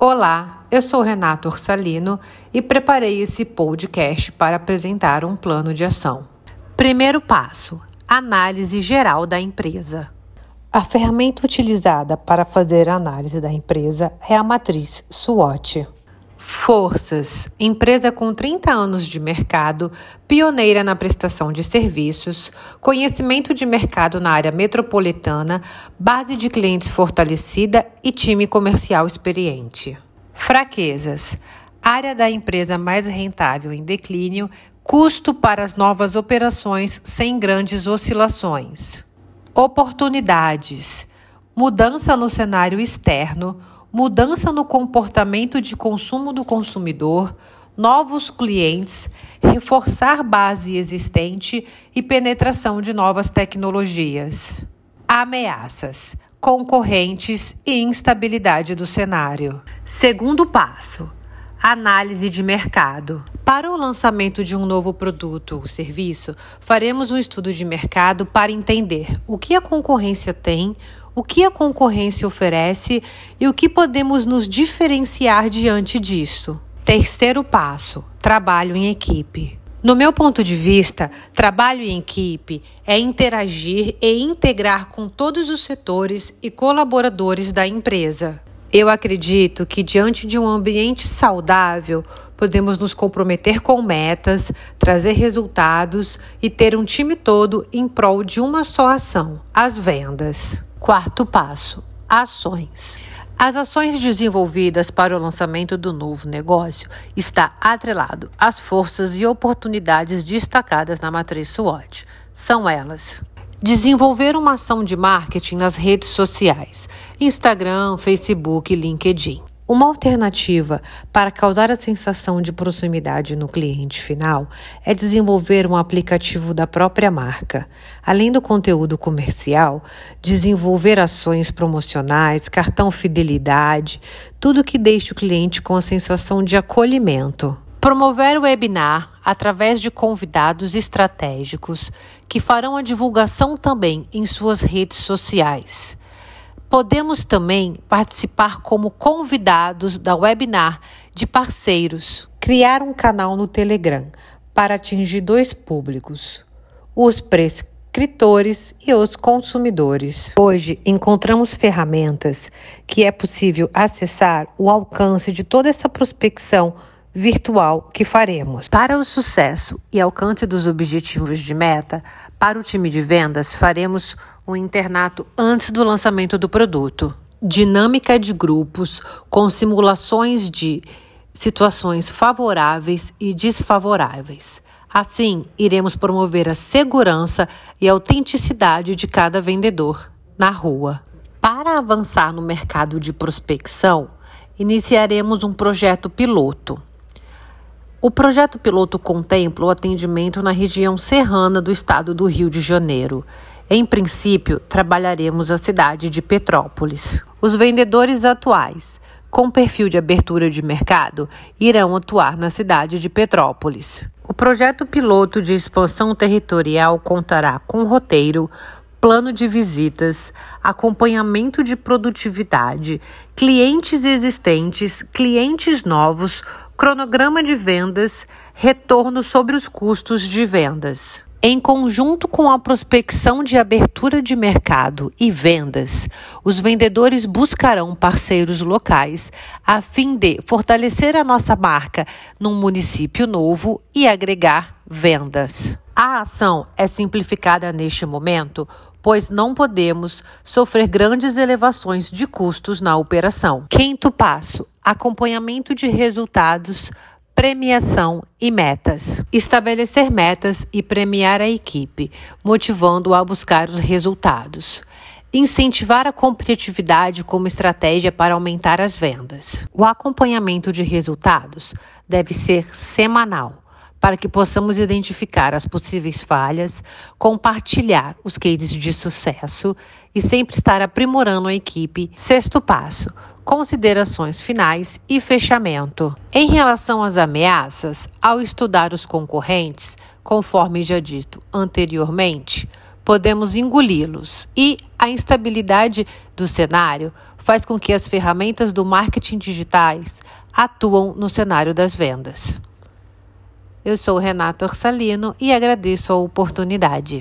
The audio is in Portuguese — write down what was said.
Olá, eu sou Renato Orsalino e preparei esse podcast para apresentar um plano de ação. Primeiro passo: análise geral da empresa. A ferramenta utilizada para fazer a análise da empresa é a matriz SWOT. Forças, empresa com 30 anos de mercado, pioneira na prestação de serviços, conhecimento de mercado na área metropolitana, base de clientes fortalecida e time comercial experiente. Fraquezas, área da empresa mais rentável em declínio, custo para as novas operações sem grandes oscilações. Oportunidades, mudança no cenário externo mudança no comportamento de consumo do consumidor, novos clientes, reforçar base existente e penetração de novas tecnologias. Ameaças, concorrentes e instabilidade do cenário. Segundo passo: análise de mercado. Para o lançamento de um novo produto ou serviço, faremos um estudo de mercado para entender o que a concorrência tem, o que a concorrência oferece e o que podemos nos diferenciar diante disso. Terceiro passo: trabalho em equipe. No meu ponto de vista, trabalho em equipe é interagir e integrar com todos os setores e colaboradores da empresa. Eu acredito que, diante de um ambiente saudável, podemos nos comprometer com metas, trazer resultados e ter um time todo em prol de uma só ação: as vendas. Quarto passo: ações. As ações desenvolvidas para o lançamento do novo negócio está atrelado às forças e oportunidades destacadas na matriz SWOT. São elas: desenvolver uma ação de marketing nas redes sociais, Instagram, Facebook e LinkedIn. Uma alternativa para causar a sensação de proximidade no cliente final é desenvolver um aplicativo da própria marca. Além do conteúdo comercial, desenvolver ações promocionais, cartão fidelidade, tudo que deixe o cliente com a sensação de acolhimento. Promover o webinar através de convidados estratégicos que farão a divulgação também em suas redes sociais. Podemos também participar como convidados da webinar de parceiros. Criar um canal no Telegram para atingir dois públicos: os prescritores e os consumidores. Hoje encontramos ferramentas que é possível acessar o alcance de toda essa prospecção virtual que faremos. Para o sucesso e alcance dos objetivos de meta, para o time de vendas, faremos um internato antes do lançamento do produto. Dinâmica de grupos com simulações de situações favoráveis e desfavoráveis. Assim, iremos promover a segurança e autenticidade de cada vendedor na rua. Para avançar no mercado de prospecção, iniciaremos um projeto piloto. O projeto piloto contempla o atendimento na região serrana do estado do Rio de Janeiro. Em princípio, trabalharemos a cidade de Petrópolis. Os vendedores atuais, com perfil de abertura de mercado, irão atuar na cidade de Petrópolis. O projeto piloto de expansão territorial contará com roteiro, plano de visitas, acompanhamento de produtividade, clientes existentes, clientes novos, cronograma de vendas, retorno sobre os custos de vendas. Em conjunto com a prospecção de abertura de mercado e vendas, os vendedores buscarão parceiros locais a fim de fortalecer a nossa marca num município novo e agregar vendas. A ação é simplificada neste momento, pois não podemos sofrer grandes elevações de custos na operação. Quinto passo: acompanhamento de resultados, premiação e metas. Estabelecer metas e premiar a equipe, motivando-a a buscar os resultados. Incentivar a competitividade como estratégia para aumentar as vendas. O acompanhamento de resultados deve ser semanal para que possamos identificar as possíveis falhas, compartilhar os cases de sucesso e sempre estar aprimorando a equipe. Sexto passo: considerações finais e fechamento. Em relação às ameaças, ao estudar os concorrentes, conforme já dito anteriormente, podemos engoli-los e a instabilidade do cenário faz com que as ferramentas do marketing digitais atuam no cenário das vendas. Eu sou Renato Orsalino e agradeço a oportunidade.